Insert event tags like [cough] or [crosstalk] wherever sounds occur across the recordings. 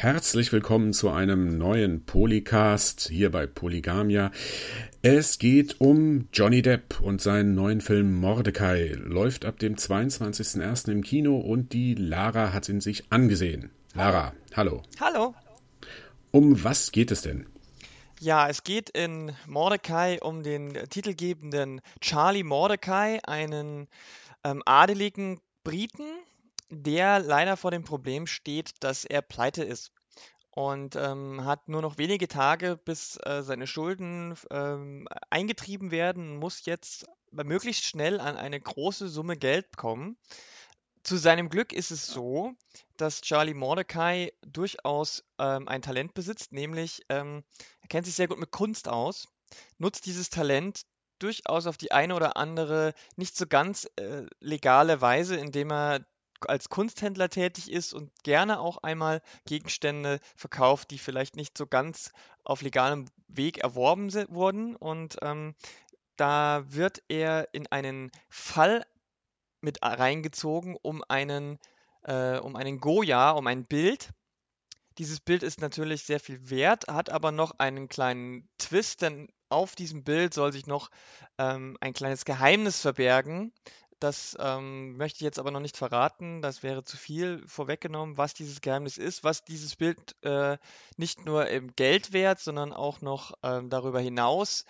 Herzlich willkommen zu einem neuen Polycast hier bei Polygamia. Es geht um Johnny Depp und seinen neuen Film Mordecai. Läuft ab dem 22.01. im Kino und die Lara hat ihn sich angesehen. Lara, hallo. Hallo. Um was geht es denn? Ja, es geht in Mordecai um den titelgebenden Charlie Mordecai, einen ähm, adeligen Briten, der leider vor dem Problem steht, dass er pleite ist und ähm, hat nur noch wenige Tage, bis äh, seine Schulden ähm, eingetrieben werden, muss jetzt möglichst schnell an eine große Summe Geld kommen. Zu seinem Glück ist es so, dass Charlie Mordecai durchaus ähm, ein Talent besitzt, nämlich ähm, er kennt sich sehr gut mit Kunst aus, nutzt dieses Talent durchaus auf die eine oder andere nicht so ganz äh, legale Weise, indem er als Kunsthändler tätig ist und gerne auch einmal Gegenstände verkauft, die vielleicht nicht so ganz auf legalem Weg erworben wurden. Und ähm, da wird er in einen Fall mit reingezogen um einen, äh, um einen Goya, um ein Bild. Dieses Bild ist natürlich sehr viel wert, hat aber noch einen kleinen Twist, denn auf diesem Bild soll sich noch ähm, ein kleines Geheimnis verbergen, das ähm, möchte ich jetzt aber noch nicht verraten. Das wäre zu viel vorweggenommen, was dieses Geheimnis ist, was dieses Bild äh, nicht nur im Geld wert, sondern auch noch ähm, darüber hinaus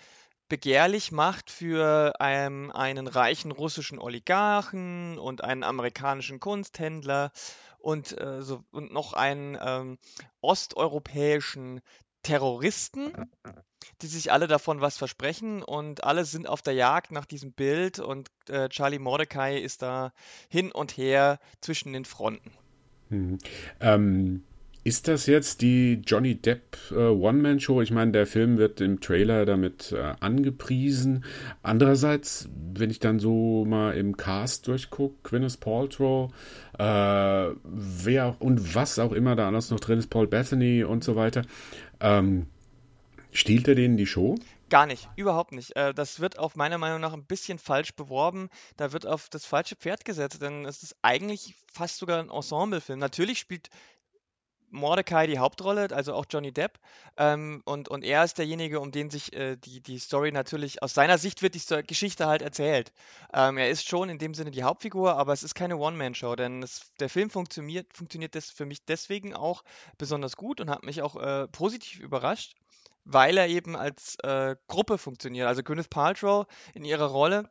begehrlich macht für ähm, einen reichen russischen Oligarchen und einen amerikanischen Kunsthändler und, äh, so, und noch einen ähm, osteuropäischen Terroristen, die sich alle davon was versprechen und alle sind auf der Jagd nach diesem Bild und äh, Charlie Mordecai ist da hin und her zwischen den Fronten. Mhm. Ähm, ist das jetzt die Johnny Depp äh, One-Man-Show? Ich meine, der Film wird im Trailer damit äh, angepriesen. Andererseits, wenn ich dann so mal im Cast durchgucke, Gwyneth Paltrow, äh, wer und was auch immer da alles noch drin ist, Paul Bethany und so weiter, ähm, stiehlt er denen die Show? Gar nicht, überhaupt nicht. Äh, das wird auf meiner Meinung nach ein bisschen falsch beworben. Da wird auf das falsche Pferd gesetzt, denn es ist eigentlich fast sogar ein Ensemblefilm. Natürlich spielt Mordecai die Hauptrolle, also auch Johnny Depp. Ähm, und, und er ist derjenige, um den sich äh, die, die Story natürlich, aus seiner Sicht wird die Geschichte halt erzählt. Ähm, er ist schon in dem Sinne die Hauptfigur, aber es ist keine One-Man-Show, denn es, der Film funktioniert, funktioniert das für mich deswegen auch besonders gut und hat mich auch äh, positiv überrascht, weil er eben als äh, Gruppe funktioniert. Also Gwyneth Paltrow in ihrer Rolle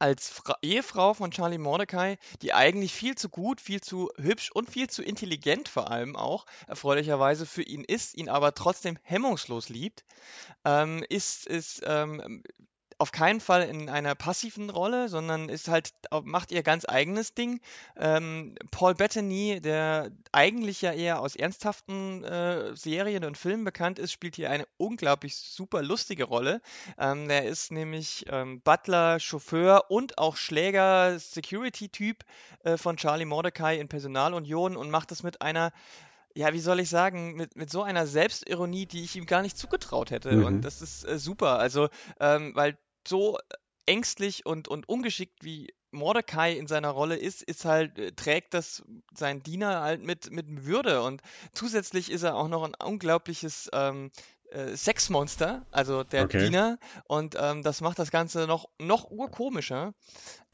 als Fra Ehefrau von Charlie Mordecai, die eigentlich viel zu gut, viel zu hübsch und viel zu intelligent vor allem auch erfreulicherweise für ihn ist, ihn aber trotzdem hemmungslos liebt, ähm, ist, ist ähm, auf keinen Fall in einer passiven Rolle, sondern ist halt, macht ihr ganz eigenes Ding. Ähm, Paul Bettany, der eigentlich ja eher aus ernsthaften äh, Serien und Filmen bekannt ist, spielt hier eine unglaublich super lustige Rolle. Ähm, der ist nämlich ähm, Butler, Chauffeur und auch Schläger, Security-Typ äh, von Charlie Mordecai in Personalunion und macht das mit einer ja, wie soll ich sagen, mit, mit so einer Selbstironie, die ich ihm gar nicht zugetraut hätte. Mhm. Und das ist äh, super. Also, ähm, weil so ängstlich und, und ungeschickt wie Mordecai in seiner Rolle ist, ist halt, äh, trägt das sein Diener halt mit, mit Würde und zusätzlich ist er auch noch ein unglaubliches ähm, äh, Sexmonster, also der okay. Diener und ähm, das macht das Ganze noch, noch urkomischer.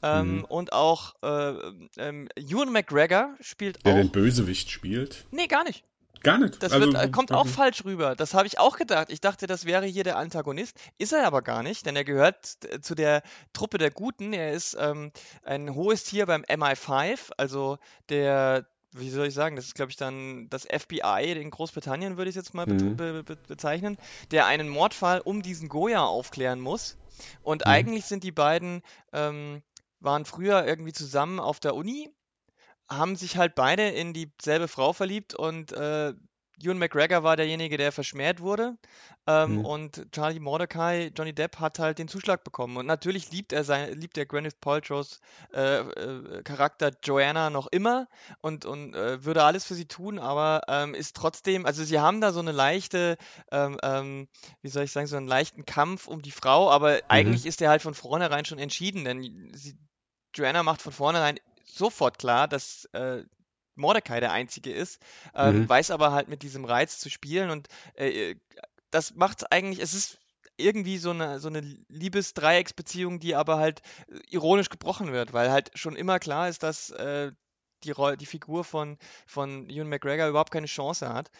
Ähm, mhm. Und auch äh, ähm, Ewan McGregor spielt der auch. Der den Bösewicht spielt? Nee, gar nicht. Gar nicht. Das also, wird, kommt auch falsch rüber. Das habe ich auch gedacht. Ich dachte, das wäre hier der Antagonist. Ist er aber gar nicht, denn er gehört zu der Truppe der Guten. Er ist ähm, ein hohes Tier beim MI5, also der, wie soll ich sagen, das ist, glaube ich, dann das FBI in Großbritannien, würde ich es jetzt mal mhm. be be bezeichnen, der einen Mordfall um diesen Goya aufklären muss. Und mhm. eigentlich sind die beiden, ähm, waren früher irgendwie zusammen auf der Uni haben sich halt beide in dieselbe Frau verliebt und äh, Ewan McGregor war derjenige, der verschmäht wurde. Ähm, mhm. Und Charlie Mordecai, Johnny Depp, hat halt den Zuschlag bekommen. Und natürlich liebt er sein, liebt er Gwyneth Paltrows äh, äh, Charakter Joanna noch immer und, und äh, würde alles für sie tun, aber ähm, ist trotzdem, also sie haben da so eine leichte, ähm, ähm wie soll ich sagen, so einen leichten Kampf um die Frau, aber mhm. eigentlich ist der halt von vornherein schon entschieden, denn sie, Joanna macht von vornherein sofort klar, dass äh, Mordecai der Einzige ist, ähm, mhm. weiß aber halt mit diesem Reiz zu spielen und äh, das macht eigentlich, es ist irgendwie so eine, so eine Liebesdreiecksbeziehung, die aber halt äh, ironisch gebrochen wird, weil halt schon immer klar ist, dass äh, die, die Figur von, von Ewan McGregor überhaupt keine Chance hat.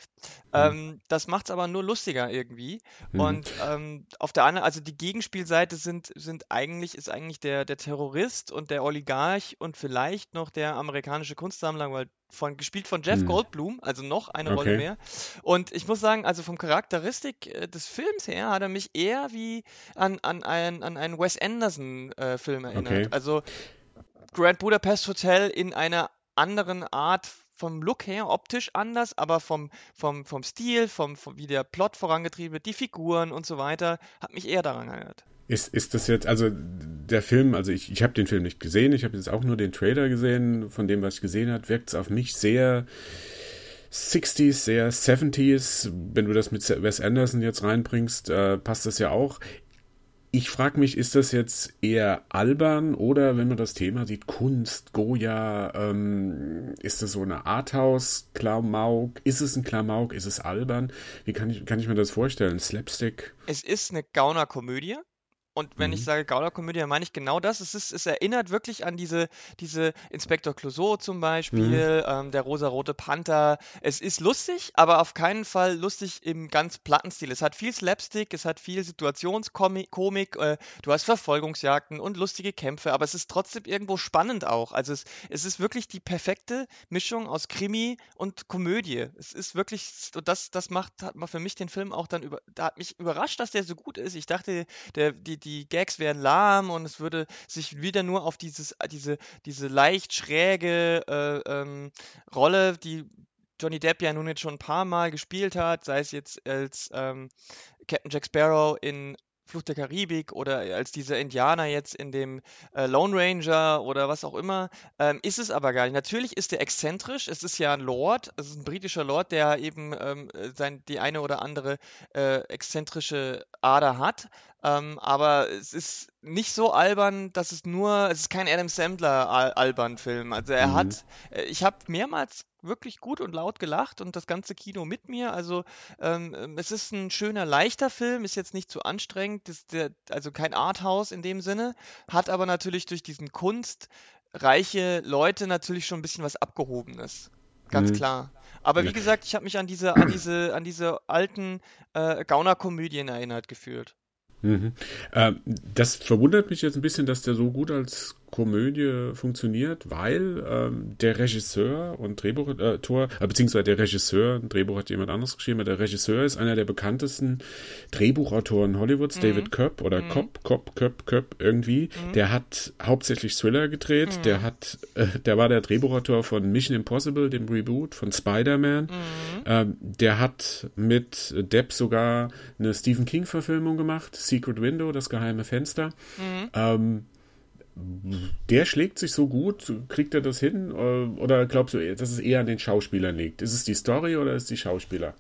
Mhm. Ähm, das macht es aber nur lustiger irgendwie. Mhm. Und ähm, auf der anderen, also die Gegenspielseite sind, sind eigentlich, ist eigentlich der, der Terrorist und der Oligarch und vielleicht noch der amerikanische Kunstsammler, weil von, gespielt von Jeff mhm. Goldblum, also noch eine okay. Rolle mehr. Und ich muss sagen, also vom Charakteristik äh, des Films her hat er mich eher wie an, an, ein, an einen Wes Anderson-Film äh, erinnert. Okay. Also Grand Budapest Hotel in einer anderen Art vom Look her, optisch anders, aber vom, vom, vom Stil, vom, vom, wie der Plot vorangetrieben wird, die Figuren und so weiter, hat mich eher daran erinnert. Ist, ist das jetzt, also der Film, also ich, ich habe den Film nicht gesehen, ich habe jetzt auch nur den Trailer gesehen, von dem, was ich gesehen habe, wirkt es auf mich sehr 60s, sehr 70s. Wenn du das mit Wes Anderson jetzt reinbringst, äh, passt das ja auch ich frage mich, ist das jetzt eher albern oder wenn man das Thema sieht, Kunst, Goya, ähm, ist das so eine Arthouse-Klamauk? Ist es ein Klamauk? Ist es albern? Wie kann ich, kann ich mir das vorstellen? Slapstick? Es ist eine Gauner-Komödie. Und wenn mhm. ich sage Gaunerkomödie, dann meine ich genau das. Es, ist, es erinnert wirklich an diese, diese Inspektor Clouseau zum Beispiel, mhm. ähm, der rosa-rote Panther. Es ist lustig, aber auf keinen Fall lustig im ganz platten Stil. Es hat viel Slapstick, es hat viel Situationskomik, äh, du hast Verfolgungsjagden und lustige Kämpfe, aber es ist trotzdem irgendwo spannend auch. Also es, es ist wirklich die perfekte Mischung aus Krimi und Komödie. Es ist wirklich, das, das macht, hat für mich den Film auch dann über, da hat mich überrascht, dass der so gut ist. Ich dachte, der, die, die die Gags wären lahm und es würde sich wieder nur auf dieses, diese, diese leicht schräge äh, ähm, Rolle, die Johnny Depp ja nun jetzt schon ein paar Mal gespielt hat, sei es jetzt als ähm, Captain Jack Sparrow in Flucht der Karibik oder als dieser Indianer jetzt in dem äh, Lone Ranger oder was auch immer, ähm, ist es aber gar nicht. Natürlich ist er exzentrisch, es ist ja ein Lord, es ist ein britischer Lord, der eben ähm, sein, die eine oder andere äh, exzentrische Ader hat, ähm, aber es ist nicht so albern, dass es nur, es ist kein Adam Sandler Al albern Film. Also er mhm. hat, äh, ich habe mehrmals wirklich gut und laut gelacht und das ganze Kino mit mir. Also ähm, ähm, es ist ein schöner, leichter Film, ist jetzt nicht zu anstrengend, ist der, also kein Arthouse in dem Sinne, hat aber natürlich durch diesen kunstreiche Leute natürlich schon ein bisschen was Abgehobenes. Ganz mhm. klar. Aber wie gesagt, ich habe mich an diese, an diese, an diese alten äh, Gauner-Komödien erinnert gefühlt. Mhm. Äh, das verwundert mich jetzt ein bisschen, dass der so gut als Komödie funktioniert, weil ähm, der Regisseur und Drehbuchautor, äh, beziehungsweise der Regisseur, ein Drehbuch hat jemand anderes geschrieben, aber der Regisseur ist einer der bekanntesten Drehbuchautoren Hollywoods, mhm. David Kopp oder mhm. Kopp, Kopp, Kopp, Kopp irgendwie. Mhm. Der hat hauptsächlich Thriller gedreht, mhm. der hat, äh, der war der Drehbuchautor von Mission Impossible, dem Reboot von Spider-Man. Mhm. Ähm, der hat mit Depp sogar eine Stephen King-Verfilmung gemacht, Secret Window, das geheime Fenster. Mhm. Ähm, der schlägt sich so gut, kriegt er das hin? Äh, oder glaubst du, dass es eher an den Schauspielern liegt? Ist es die Story oder ist es die Schauspieler?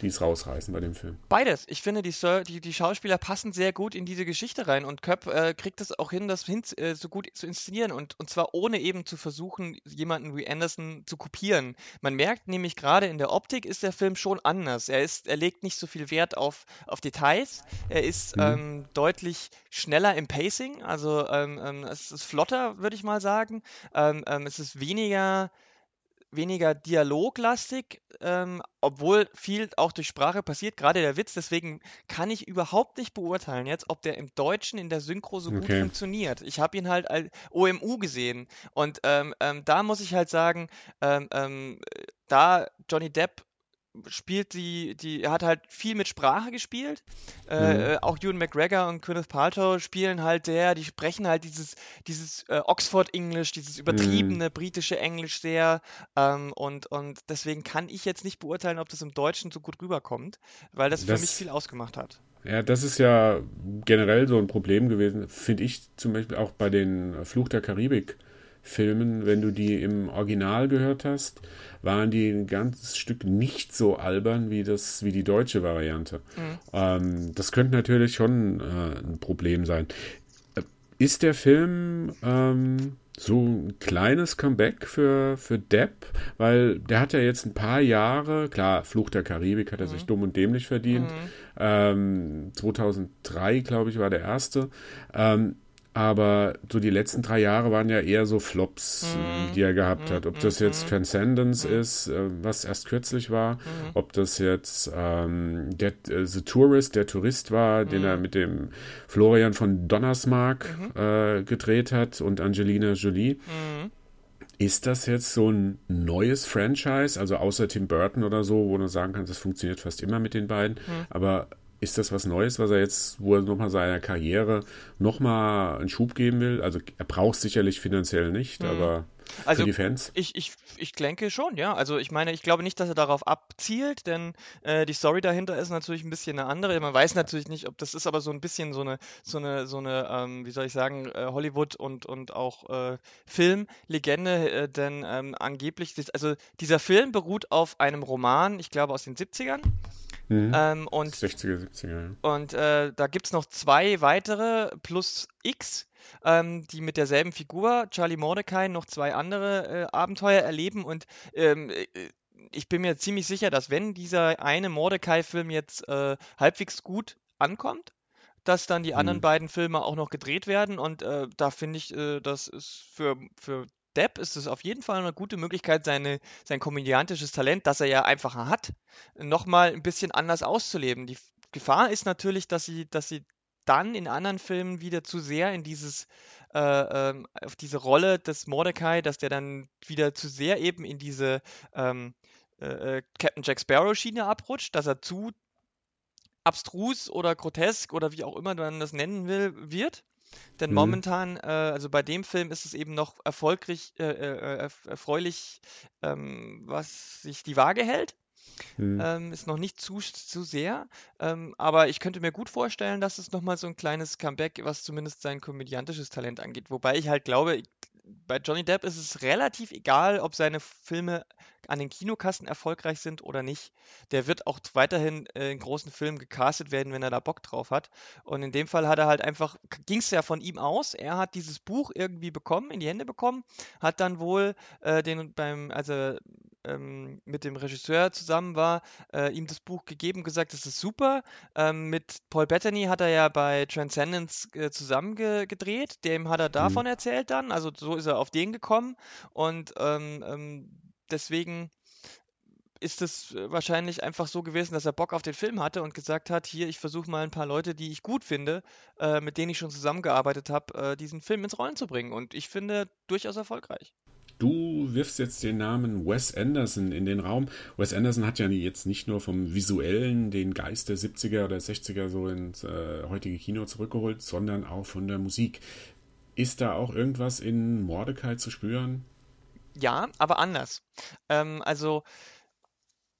Die es rausreißen bei dem Film. Beides. Ich finde, die, die, die Schauspieler passen sehr gut in diese Geschichte rein und Köpp äh, kriegt es auch hin, das hin, äh, so gut zu inszenieren und, und zwar ohne eben zu versuchen, jemanden wie Anderson zu kopieren. Man merkt nämlich gerade in der Optik ist der Film schon anders. Er, ist, er legt nicht so viel Wert auf, auf Details. Er ist mhm. ähm, deutlich schneller im Pacing, also ähm, ähm, es ist flotter, würde ich mal sagen. Ähm, ähm, es ist weniger weniger dialoglastig, ähm, obwohl viel auch durch Sprache passiert, gerade der Witz. Deswegen kann ich überhaupt nicht beurteilen jetzt, ob der im Deutschen in der Synchro so gut funktioniert. Ich habe ihn halt als OMU gesehen und ähm, ähm, da muss ich halt sagen, ähm, ähm, da Johnny Depp spielt die, die, er hat halt viel mit Sprache gespielt. Äh, mhm. Äh, auch Ewan McGregor und Gwyneth Paltrow spielen halt der, die sprechen halt dieses, dieses äh, Oxford-Englisch, dieses übertriebene mhm. britische Englisch sehr. Ähm, und, und deswegen kann ich jetzt nicht beurteilen, ob das im Deutschen so gut rüberkommt, weil das, das für mich viel ausgemacht hat. Ja, das ist ja generell so ein Problem gewesen, finde ich zum Beispiel auch bei den Fluch der Karibik. Filmen, wenn du die im Original gehört hast, waren die ein ganzes Stück nicht so albern wie das, wie die deutsche Variante. Mhm. Ähm, das könnte natürlich schon äh, ein Problem sein. Ist der Film ähm, so ein kleines Comeback für, für Depp, weil der hat ja jetzt ein paar Jahre, klar, Fluch der Karibik hat er mhm. sich dumm und dämlich verdient. Mhm. Ähm, 2003, glaube ich, war der erste. Ähm, aber so die letzten drei Jahre waren ja eher so Flops, mm. die er gehabt mm. hat. Ob das jetzt mm. Transcendence mm. ist, äh, was erst kürzlich war, mm. ob das jetzt ähm, der, äh, The Tourist, der Tourist war, den er mit dem Florian von Donnersmarck äh, gedreht hat und Angelina Jolie. Ist das jetzt so ein neues Franchise, also außer Tim Burton oder so, wo du sagen kannst, das funktioniert fast immer mit den beiden, aber ist das was Neues, was er jetzt, wo er nochmal seiner Karriere nochmal einen Schub geben will? Also er braucht sicherlich finanziell nicht, mhm. aber also, für die Fans? Ich, ich, ich denke schon, ja. Also ich meine, ich glaube nicht, dass er darauf abzielt, denn äh, die Story dahinter ist natürlich ein bisschen eine andere. Man weiß natürlich nicht, ob das ist aber so ein bisschen so eine, so eine, so eine, ähm, wie soll ich sagen, äh, Hollywood und, und auch äh, Filmlegende, äh, denn ähm, angeblich, also dieser Film beruht auf einem Roman, ich glaube aus den 70ern. Mhm. Ähm, und 60er, 70er. Ja. Und äh, da gibt es noch zwei weitere plus X, ähm, die mit derselben Figur, Charlie Mordecai, noch zwei andere äh, Abenteuer erleben. Und ähm, äh, ich bin mir ziemlich sicher, dass wenn dieser eine Mordecai-Film jetzt äh, halbwegs gut ankommt, dass dann die anderen mhm. beiden Filme auch noch gedreht werden. Und äh, da finde ich, äh, das ist für, für Depp ist es auf jeden Fall eine gute Möglichkeit, seine, sein komödiantisches Talent, das er ja einfach hat, nochmal ein bisschen anders auszuleben. Die Gefahr ist natürlich, dass sie, dass sie dann in anderen Filmen wieder zu sehr in dieses, äh, äh, auf diese Rolle des Mordecai, dass der dann wieder zu sehr eben in diese ähm, äh, äh, Captain Jack Sparrow Schiene abrutscht, dass er zu abstrus oder grotesk oder wie auch immer man das nennen will, wird. Denn mhm. momentan, äh, also bei dem Film ist es eben noch erfolgreich, äh, äh, erfreulich, ähm, was sich die Waage hält. Mhm. Ähm, ist noch nicht zu, zu sehr, ähm, aber ich könnte mir gut vorstellen, dass es nochmal so ein kleines Comeback, was zumindest sein komödiantisches Talent angeht. Wobei ich halt glaube, bei Johnny Depp ist es relativ egal, ob seine Filme an den Kinokassen erfolgreich sind oder nicht. Der wird auch weiterhin äh, in großen Filmen gecastet werden, wenn er da Bock drauf hat. Und in dem Fall hat er halt einfach, ging es ja von ihm aus. Er hat dieses Buch irgendwie bekommen, in die Hände bekommen, hat dann wohl äh, den beim, also ähm, mit dem Regisseur zusammen war, äh, ihm das Buch gegeben, gesagt, das ist super. Ähm, mit Paul Bettany hat er ja bei Transcendence äh, zusammen gedreht, dem hat er mhm. davon mhm. erzählt dann, also so ist er auf den gekommen und ähm, ähm deswegen ist es äh, wahrscheinlich einfach so gewesen, dass er Bock auf den Film hatte und gesagt hat, hier, ich versuche mal ein paar Leute, die ich gut finde, äh, mit denen ich schon zusammengearbeitet habe, äh, diesen Film ins Rollen zu bringen. Und ich finde durchaus erfolgreich. Du wirfst jetzt den Namen Wes Anderson in den Raum. Wes Anderson hat ja jetzt nicht nur vom Visuellen den Geist der 70er oder 60er so ins äh, heutige Kino zurückgeholt, sondern auch von der Musik. Ist da auch irgendwas in Mordecai zu spüren? Ja, aber anders. Ähm, also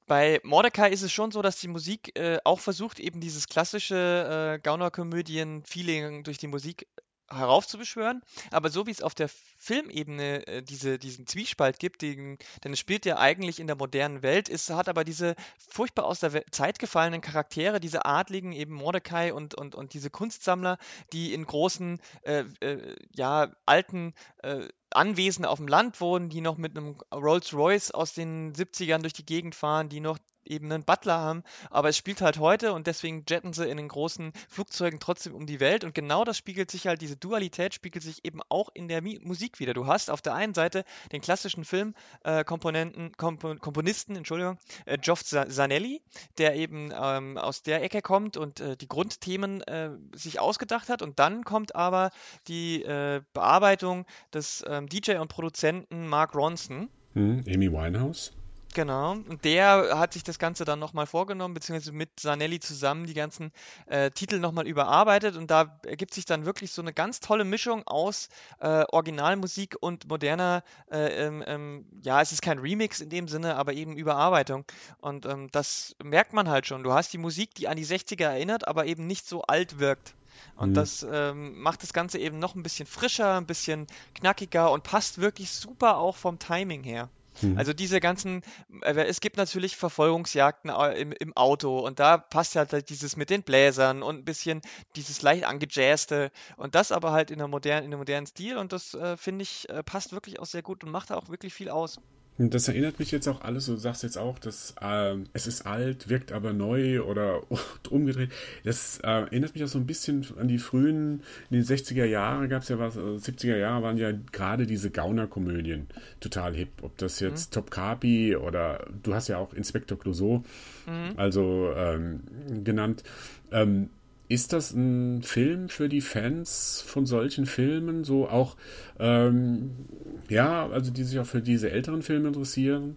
bei Mordecai ist es schon so, dass die Musik äh, auch versucht, eben dieses klassische äh, Gaunerkomödien-Feeling durch die Musik heraufzubeschwören. Aber so wie es auf der Filmebene äh, diese, diesen Zwiespalt gibt, den, denn es spielt ja eigentlich in der modernen Welt, ist, hat aber diese furchtbar aus der Zeit gefallenen Charaktere, diese Adligen, eben Mordecai und, und, und diese Kunstsammler, die in großen, äh, äh, ja, alten äh, Anwesen auf dem Land wohnen, die noch mit einem Rolls Royce aus den 70ern durch die Gegend fahren, die noch eben einen Butler haben, aber es spielt halt heute und deswegen jetten sie in den großen Flugzeugen trotzdem um die Welt und genau das spiegelt sich halt, diese Dualität spiegelt sich eben auch in der Musik wieder. Du hast auf der einen Seite den klassischen Filmkomponenten, äh, Kompo Komponisten, Entschuldigung, äh, Geoff Zanelli, der eben ähm, aus der Ecke kommt und äh, die Grundthemen äh, sich ausgedacht hat und dann kommt aber die äh, Bearbeitung des ähm, DJ und Produzenten Mark Ronson. Hm, Amy Winehouse. Genau, und der hat sich das Ganze dann nochmal vorgenommen, beziehungsweise mit Sanelli zusammen die ganzen äh, Titel nochmal überarbeitet und da ergibt sich dann wirklich so eine ganz tolle Mischung aus äh, Originalmusik und moderner, äh, ähm, ähm, ja, es ist kein Remix in dem Sinne, aber eben Überarbeitung und ähm, das merkt man halt schon. Du hast die Musik, die an die 60er erinnert, aber eben nicht so alt wirkt. Und mhm. das ähm, macht das Ganze eben noch ein bisschen frischer, ein bisschen knackiger und passt wirklich super auch vom Timing her. Mhm. Also diese ganzen, äh, es gibt natürlich Verfolgungsjagden im, im Auto und da passt halt dieses mit den Bläsern und ein bisschen dieses leicht angejazzte und das aber halt in, einer modernen, in einem modernen Stil und das äh, finde ich äh, passt wirklich auch sehr gut und macht auch wirklich viel aus. Das erinnert mich jetzt auch alles, du sagst jetzt auch, dass äh, es ist alt, wirkt aber neu oder [laughs] umgedreht. Das äh, erinnert mich auch so ein bisschen an die frühen, in den 60er Jahren gab es ja was, also 70er Jahre waren ja gerade diese Gauner-Komödien total hip. Ob das jetzt mhm. Top Capi oder du hast ja auch Inspektor Clouseau, mhm. also ähm, genannt. Ähm, ist das ein Film für die Fans von solchen Filmen? So auch, ähm, ja, also die sich auch für diese älteren Filme interessieren?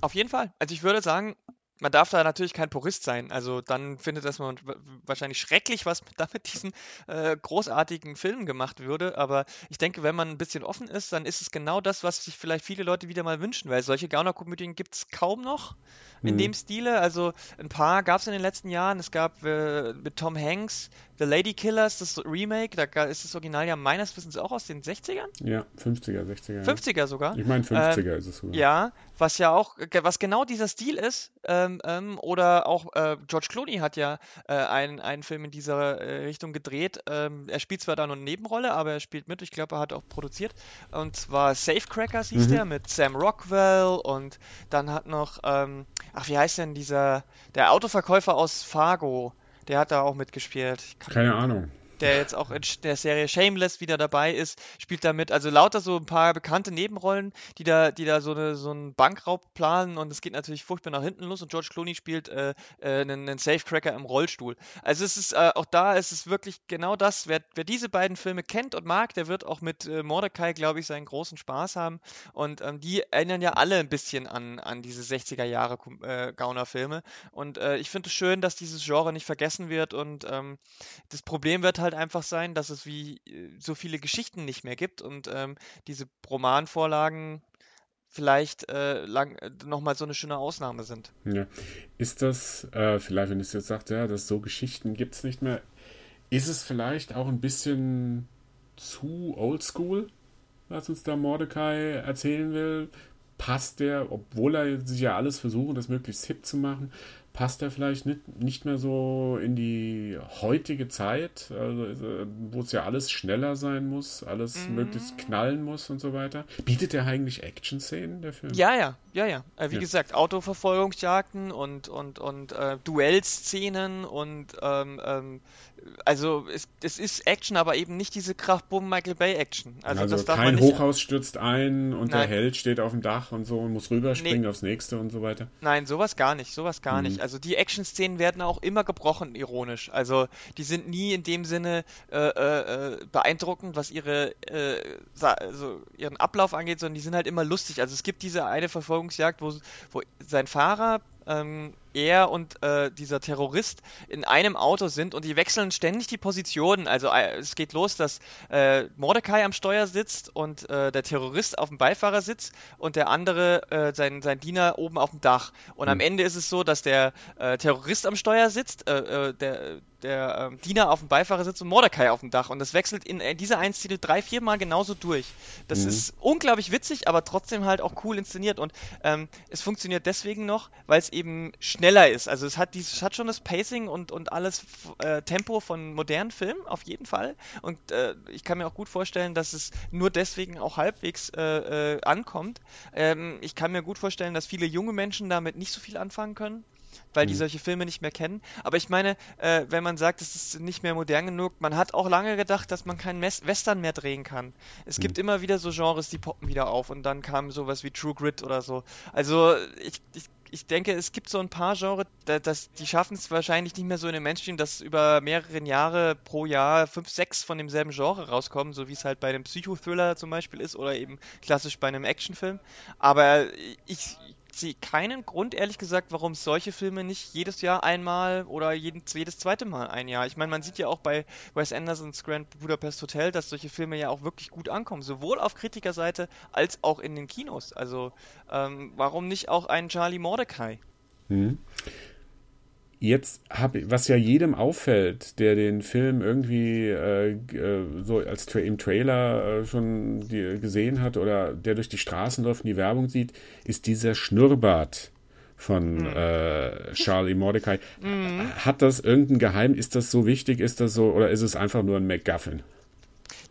Auf jeden Fall. Also ich würde sagen, man darf da natürlich kein Purist sein. Also dann findet das man wahrscheinlich schrecklich, was [laughs] da mit diesen äh, großartigen Filmen gemacht würde. Aber ich denke, wenn man ein bisschen offen ist, dann ist es genau das, was sich vielleicht viele Leute wieder mal wünschen, weil solche Gaunerkomödien gibt es kaum noch in mhm. dem Stile. Also ein paar gab es in den letzten Jahren. Es gab äh, mit Tom Hanks The Lady Killers, das Remake, da ist das Original ja meines Wissens auch aus den 60ern? Ja, 50er, 60er. 50er sogar? Ich meine 50er äh, ist es sogar. Ja, was ja auch, was genau dieser Stil ist. Ähm, ähm, oder auch äh, George Clooney hat ja äh, einen, einen Film in dieser äh, Richtung gedreht. Ähm, er spielt zwar da nur eine Nebenrolle, aber er spielt mit. Ich glaube, er hat auch produziert. Und zwar Safecrackers hieß mhm. der mit Sam Rockwell und dann hat noch, ähm, ach, wie heißt denn dieser, der Autoverkäufer aus Fargo? Der hat da auch mitgespielt. Keine Ahnung der jetzt auch in der Serie Shameless wieder dabei ist, spielt da mit. Also lauter so ein paar bekannte Nebenrollen, die da, die da so, eine, so einen Bankraub planen und es geht natürlich furchtbar nach hinten los und George Clooney spielt äh, äh, einen, einen Safecracker im Rollstuhl. Also es ist äh, auch da ist es wirklich genau das. Wer, wer diese beiden Filme kennt und mag, der wird auch mit äh, Mordecai, glaube ich, seinen großen Spaß haben. Und ähm, die erinnern ja alle ein bisschen an, an diese 60er Jahre äh, Gauner-Filme. Und äh, ich finde es schön, dass dieses Genre nicht vergessen wird und ähm, das Problem wird halt halt einfach sein, dass es wie äh, so viele Geschichten nicht mehr gibt und ähm, diese Romanvorlagen vielleicht äh, lang, äh, nochmal so eine schöne Ausnahme sind. Ja. Ist das, äh, vielleicht, wenn es jetzt sagt, ja, dass so Geschichten gibt es nicht mehr, ist es vielleicht auch ein bisschen zu oldschool, was uns da Mordecai erzählen will? Passt der, obwohl er sich ja alles versucht, das möglichst hip zu machen, passt er vielleicht nicht, nicht mehr so in die heutige Zeit, also, wo es ja alles schneller sein muss, alles mhm. möglichst knallen muss und so weiter. Bietet er eigentlich Action-Szenen, der Film? Ja, ja, ja, ja. Äh, wie ja. gesagt, Autoverfolgungsjagden und, und, und äh, Duellszenen und ähm, ähm, also es, es, ist Action, aber eben nicht diese Kraftbumm Michael Bay Action. Also, also kein Hochhaus stürzt ein und Nein. der Held steht auf dem Dach und so und muss rüberspringen nee. aufs nächste und so weiter. Nein, sowas gar nicht, sowas gar mhm. nicht. Also die Action-Szenen werden auch immer gebrochen, ironisch. Also die sind nie in dem Sinne äh, äh, äh beeindruckend, was ihre äh, also ihren Ablauf angeht, sondern die sind halt immer lustig. Also es gibt diese eine Verfolgungsjagd, wo, wo sein Fahrer ähm, er und äh, dieser Terrorist in einem Auto sind und die wechseln ständig die Positionen. Also äh, es geht los, dass äh, Mordecai am Steuer sitzt und äh, der Terrorist auf dem Beifahrersitz und der andere, äh, sein, sein Diener, oben auf dem Dach. Und mhm. am Ende ist es so, dass der äh, Terrorist am Steuer sitzt, der, der ähm, Diener auf dem Beifahrersitz und Mordecai auf dem Dach. Und das wechselt in, in dieser Einstitel drei, vier Mal genauso durch. Das mhm. ist unglaublich witzig, aber trotzdem halt auch cool inszeniert. Und ähm, es funktioniert deswegen noch, weil es eben schnell schneller ist. Also es hat, dieses, hat schon das Pacing und, und alles äh, Tempo von modernen Filmen, auf jeden Fall. Und äh, ich kann mir auch gut vorstellen, dass es nur deswegen auch halbwegs äh, äh ankommt. Ähm, ich kann mir gut vorstellen, dass viele junge Menschen damit nicht so viel anfangen können weil die mhm. solche Filme nicht mehr kennen. Aber ich meine, äh, wenn man sagt, es ist nicht mehr modern genug, man hat auch lange gedacht, dass man keinen Western mehr drehen kann. Es mhm. gibt immer wieder so Genres, die poppen wieder auf und dann kam sowas wie True Grit oder so. Also ich, ich ich denke, es gibt so ein paar Genres, das, die schaffen es wahrscheinlich nicht mehr so in den Mainstream, dass über mehrere Jahre pro Jahr fünf, sechs von demselben Genre rauskommen, so wie es halt bei einem Psychothriller zum Beispiel ist oder eben klassisch bei einem Actionfilm. Aber ich, sehe keinen Grund, ehrlich gesagt, warum solche Filme nicht jedes Jahr einmal oder jeden, jedes zweite Mal ein Jahr. Ich meine, man sieht ja auch bei Wes Andersons Grand Budapest Hotel, dass solche Filme ja auch wirklich gut ankommen, sowohl auf Kritikerseite als auch in den Kinos. Also ähm, warum nicht auch ein Charlie Mordecai? Hm. Jetzt habe was ja jedem auffällt, der den Film irgendwie äh, äh, so als Tra im Trailer äh, schon die, gesehen hat oder der durch die Straßen läuft und die Werbung sieht, ist dieser Schnurrbart von mhm. äh, Charlie Mordecai. Mhm. Hat das irgendein Geheim? Ist das so wichtig? Ist das so oder ist es einfach nur ein MacGuffin?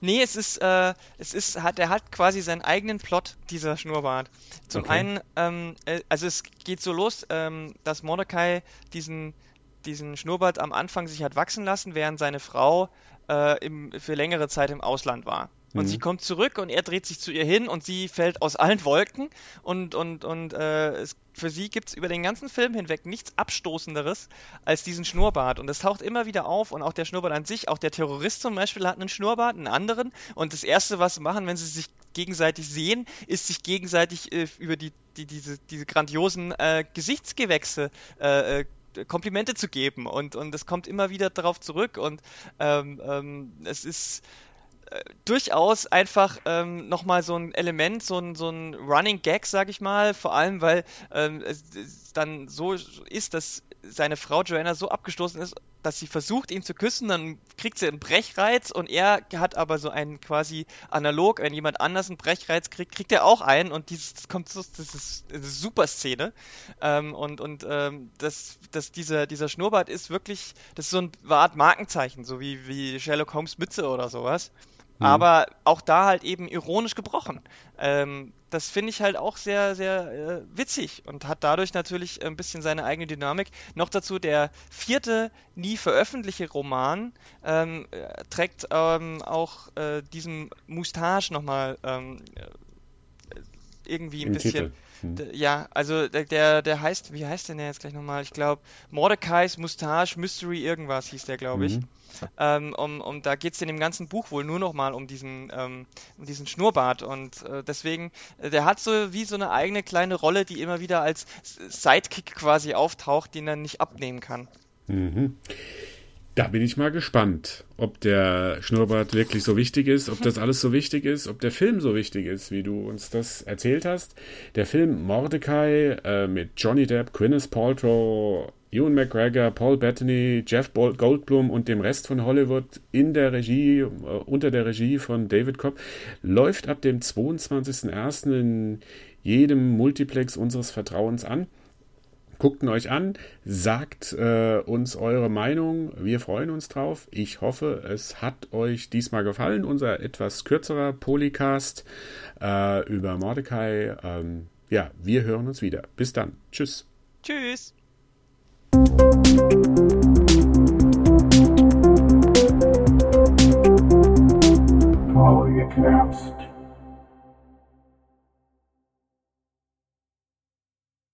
Nee, es ist, äh, es ist, hat, er hat quasi seinen eigenen Plot, dieser Schnurrbart. Zum okay. einen, ähm, äh, also es geht so los, ähm, dass Mordecai diesen, diesen Schnurrbart am Anfang sich hat wachsen lassen, während seine Frau äh, im, für längere Zeit im Ausland war. Und mhm. sie kommt zurück und er dreht sich zu ihr hin und sie fällt aus allen Wolken und, und, und äh, es, für sie gibt es über den ganzen Film hinweg nichts Abstoßenderes als diesen Schnurrbart. Und es taucht immer wieder auf und auch der Schnurrbart an sich, auch der Terrorist zum Beispiel hat einen Schnurrbart, einen anderen. Und das Erste, was sie machen, wenn sie sich gegenseitig sehen, ist sich gegenseitig äh, über die, die, diese, diese grandiosen äh, Gesichtsgewächse äh, äh Komplimente zu geben und und es kommt immer wieder darauf zurück und ähm, ähm, es ist durchaus einfach ähm, nochmal so ein Element, so ein, so ein Running Gag, sag ich mal, vor allem, weil ähm, es, es, dann so ist, dass seine Frau Joanna so abgestoßen ist, dass sie versucht, ihn zu küssen, dann kriegt sie einen Brechreiz und er hat aber so einen quasi analog, wenn jemand anders einen Brechreiz kriegt, kriegt er auch einen. Und dieses kommt so, das ist eine super Szene. Ähm, und und ähm, das, das dieser dieser Schnurrbart ist wirklich, das ist so eine Art Markenzeichen, so wie wie Sherlock Holmes Mütze oder sowas. Mhm. Aber auch da halt eben ironisch gebrochen. Ähm, das finde ich halt auch sehr, sehr äh, witzig und hat dadurch natürlich ein bisschen seine eigene Dynamik. Noch dazu der vierte nie veröffentlichte Roman ähm, äh, trägt ähm, auch äh, diesen Moustache nochmal ähm, äh, irgendwie ein Im bisschen. Titel. Hm. Ja, also der, der heißt, wie heißt denn der jetzt gleich nochmal? Ich glaube, Mordecai's Mustache Mystery irgendwas hieß der, glaube ich. Mhm. Ähm, um, um, da geht es in dem ganzen Buch wohl nur noch mal um diesen, ähm, um diesen Schnurrbart und äh, deswegen, äh, der hat so wie so eine eigene kleine Rolle, die immer wieder als Sidekick quasi auftaucht, den er nicht abnehmen kann. Mhm. Da bin ich mal gespannt, ob der Schnurrbart wirklich so wichtig ist, ob das alles so wichtig ist, ob der Film so wichtig ist, wie du uns das erzählt hast. Der Film Mordecai äh, mit Johnny Depp, Gwyneth Paltrow, Ewan McGregor, Paul Bettany, Jeff Goldblum und dem Rest von Hollywood in der Regie, äh, unter der Regie von David Cobb, läuft ab dem 22.01. in jedem Multiplex unseres Vertrauens an. Guckt ihn euch an, sagt äh, uns eure Meinung. Wir freuen uns drauf. Ich hoffe, es hat euch diesmal gefallen. Unser etwas kürzerer Polycast äh, über Mordecai. Ähm, ja, wir hören uns wieder. Bis dann. Tschüss. Tschüss. Cast.